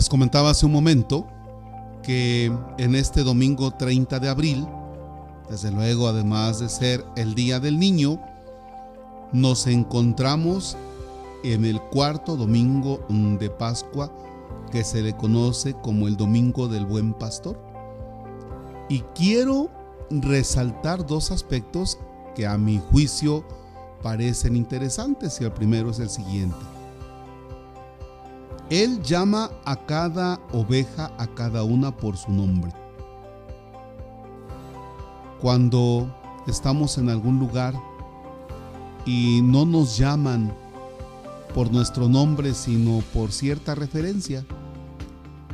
Les comentaba hace un momento que en este domingo 30 de abril, desde luego además de ser el Día del Niño, nos encontramos en el cuarto domingo de Pascua que se le conoce como el Domingo del Buen Pastor. Y quiero resaltar dos aspectos que a mi juicio parecen interesantes y el primero es el siguiente. Él llama a cada oveja, a cada una por su nombre. Cuando estamos en algún lugar y no nos llaman por nuestro nombre, sino por cierta referencia.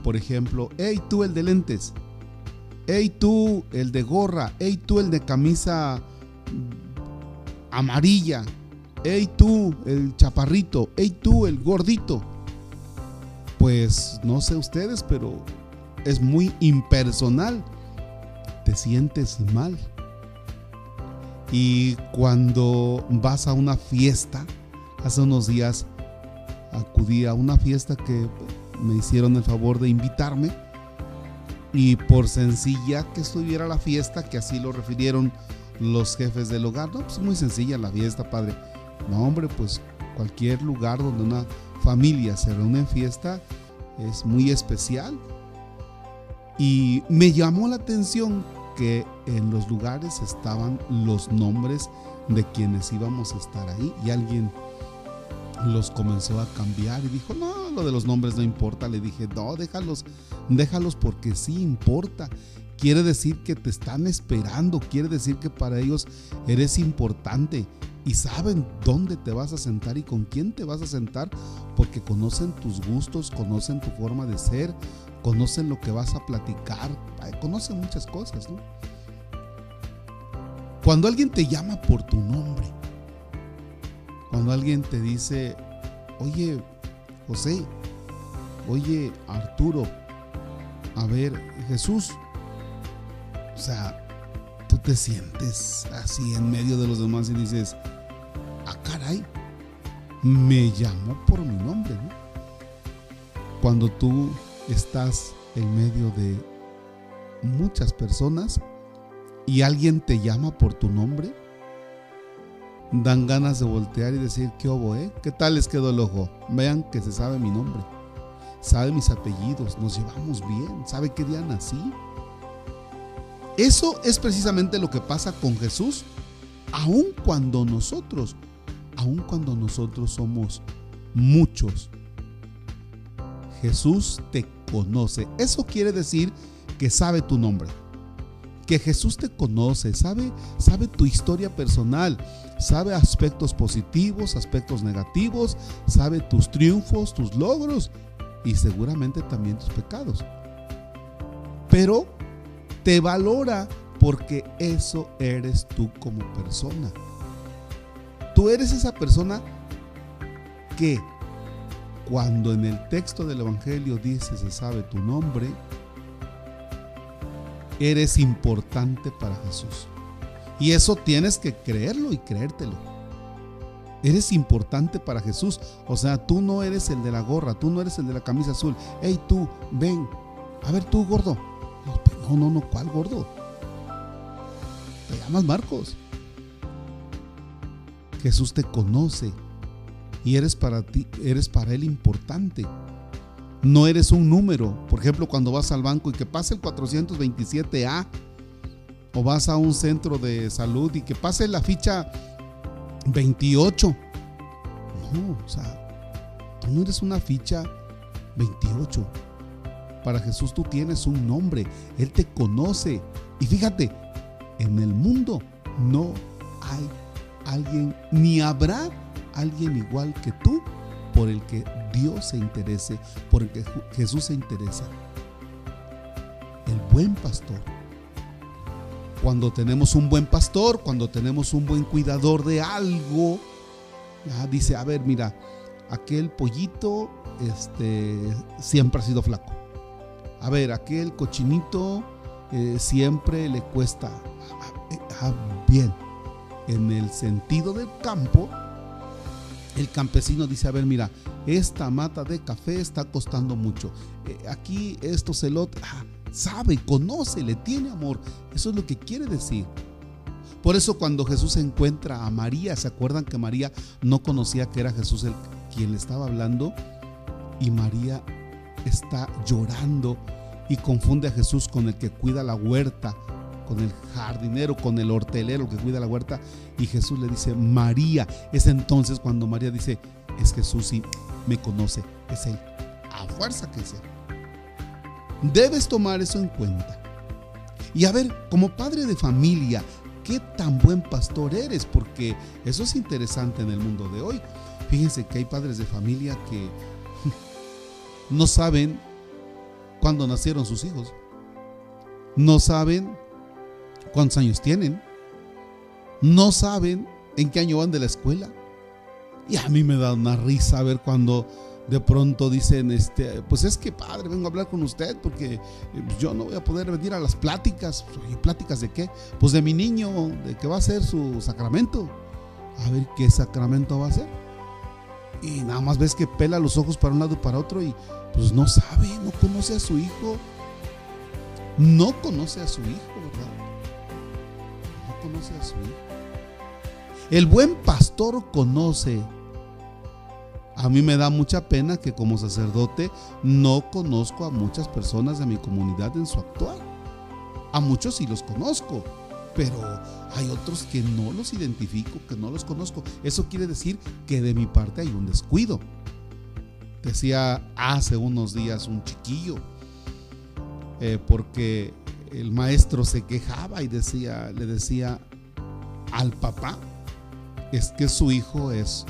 Por ejemplo, hey tú el de lentes, hey tú el de gorra, hey tú el de camisa amarilla, hey tú el chaparrito, hey tú el gordito. Pues no sé ustedes, pero es muy impersonal. Te sientes mal. Y cuando vas a una fiesta, hace unos días acudí a una fiesta que me hicieron el favor de invitarme y por sencilla que estuviera la fiesta, que así lo refirieron los jefes del hogar, no, pues muy sencilla la fiesta, padre. No, hombre, pues cualquier lugar donde una familia se reúne en fiesta es muy especial. Y me llamó la atención que en los lugares estaban los nombres de quienes íbamos a estar ahí y alguien los comenzó a cambiar y dijo, no, lo de los nombres no importa. Le dije, no, déjalos, déjalos porque sí importa. Quiere decir que te están esperando, quiere decir que para ellos eres importante y saben dónde te vas a sentar y con quién te vas a sentar porque conocen tus gustos, conocen tu forma de ser, conocen lo que vas a platicar, conocen muchas cosas. Cuando alguien te llama por tu nombre, cuando alguien te dice, oye, José, oye, Arturo, a ver, Jesús, o sea, tú te sientes así en medio de los demás y dices, ah, caray, me llamó por mi nombre, ¿no? Cuando tú estás en medio de muchas personas y alguien te llama por tu nombre, dan ganas de voltear y decir, ¿qué obo, eh? ¿Qué tal les quedó el ojo? Vean que se sabe mi nombre, sabe mis apellidos, nos llevamos bien, sabe qué día nací. Eso es precisamente lo que pasa con Jesús, aun cuando nosotros, aun cuando nosotros somos muchos. Jesús te conoce. Eso quiere decir que sabe tu nombre. Que Jesús te conoce, sabe, sabe tu historia personal, sabe aspectos positivos, aspectos negativos, sabe tus triunfos, tus logros y seguramente también tus pecados. Pero te valora porque eso eres tú como persona. Tú eres esa persona que cuando en el texto del Evangelio dice se sabe tu nombre, eres importante para Jesús. Y eso tienes que creerlo y creértelo. Eres importante para Jesús. O sea, tú no eres el de la gorra, tú no eres el de la camisa azul. Hey, tú, ven. A ver, tú, gordo. No, no, no, ¿cuál gordo? Te llamas Marcos. Jesús te conoce y eres para ti, eres para él importante. No eres un número. Por ejemplo, cuando vas al banco y que pase el 427A o vas a un centro de salud y que pase la ficha 28. No, o sea, tú no eres una ficha 28. Para Jesús tú tienes un nombre, Él te conoce. Y fíjate, en el mundo no hay alguien, ni habrá alguien igual que tú por el que Dios se interese, por el que Jesús se interesa. El buen pastor. Cuando tenemos un buen pastor, cuando tenemos un buen cuidador de algo, dice, a ver, mira, aquel pollito este, siempre ha sido flaco. A ver, aquel cochinito eh, siempre le cuesta. Ah, bien, en el sentido del campo, el campesino dice, a ver, mira, esta mata de café está costando mucho. Eh, aquí esto lo... Ah, sabe, conoce, le tiene amor. Eso es lo que quiere decir. Por eso cuando Jesús encuentra a María, ¿se acuerdan que María no conocía que era Jesús el quien le estaba hablando? Y María está llorando y confunde a Jesús con el que cuida la huerta, con el jardinero, con el hortelero que cuida la huerta. Y Jesús le dice, María. Es entonces cuando María dice, es Jesús y me conoce, es Él. A fuerza que es Él. Debes tomar eso en cuenta. Y a ver, como padre de familia, ¿qué tan buen pastor eres? Porque eso es interesante en el mundo de hoy. Fíjense que hay padres de familia que no saben cuándo nacieron sus hijos. No saben cuántos años tienen. No saben en qué año van de la escuela. Y a mí me da una risa ver cuando de pronto dicen, este, pues es que padre, vengo a hablar con usted porque eh, yo no voy a poder venir a las pláticas. ¿Y pláticas de qué? Pues de mi niño, de que va a ser su sacramento. A ver qué sacramento va a ser. Y nada más ves que pela los ojos para un lado y para otro y pues no sabe, no conoce a su hijo. No conoce a su hijo, ¿verdad? No conoce a su hijo. El buen pastor conoce. A mí me da mucha pena que como sacerdote no conozco a muchas personas de mi comunidad en su actual. A muchos sí los conozco, pero hay otros que no los identifico, que no los conozco. Eso quiere decir que de mi parte hay un descuido. Decía hace unos días un chiquillo, eh, porque el maestro se quejaba y decía, le decía al papá, es que su hijo es,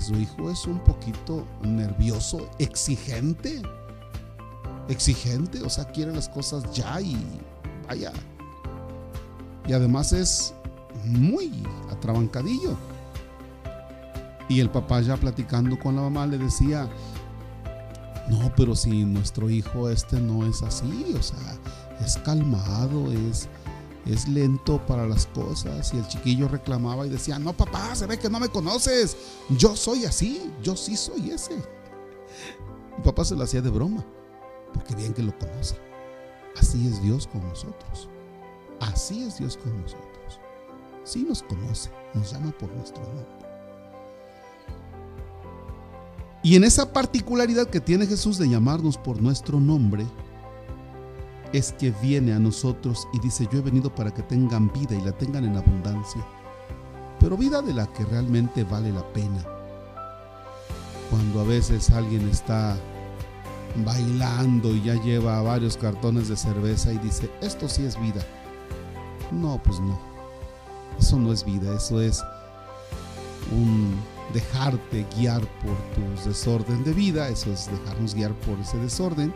su hijo es un poquito nervioso, exigente, exigente, o sea, quiere las cosas ya y vaya. Y además es muy atrabancadillo. Y el papá ya platicando con la mamá le decía, no, pero si nuestro hijo este no es así, o sea, es calmado, es, es lento para las cosas. Y el chiquillo reclamaba y decía, no papá, se ve que no me conoces, yo soy así, yo sí soy ese. Mi papá se lo hacía de broma, porque bien que lo conoce. Así es Dios con nosotros. Así es Dios con nosotros. Sí nos conoce, nos llama por nuestro nombre. Y en esa particularidad que tiene Jesús de llamarnos por nuestro nombre, es que viene a nosotros y dice, yo he venido para que tengan vida y la tengan en abundancia, pero vida de la que realmente vale la pena. Cuando a veces alguien está bailando y ya lleva varios cartones de cerveza y dice, esto sí es vida. No, pues no. Eso no es vida, eso es un dejarte guiar por tu desorden de vida, eso es dejarnos guiar por ese desorden,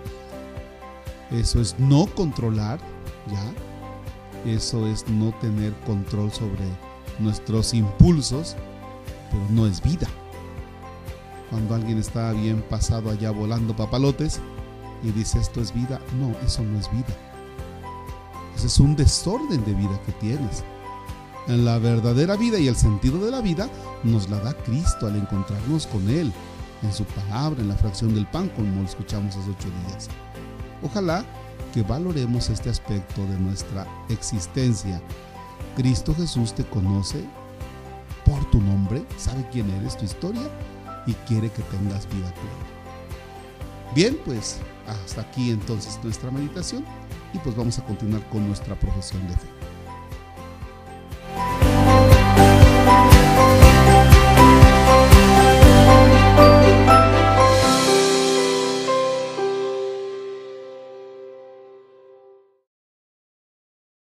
eso es no controlar, ¿ya? Eso es no tener control sobre nuestros impulsos, pero no es vida. Cuando alguien está bien pasado allá volando papalotes y dice esto es vida, no, eso no es vida. Ese es un desorden de vida que tienes. La verdadera vida y el sentido de la vida nos la da Cristo al encontrarnos con Él, en su palabra, en la fracción del pan, como lo escuchamos hace ocho días. Ojalá que valoremos este aspecto de nuestra existencia. Cristo Jesús te conoce por tu nombre, sabe quién eres, tu historia y quiere que tengas vida plena. Bien, pues hasta aquí entonces nuestra meditación y pues vamos a continuar con nuestra profesión de fe.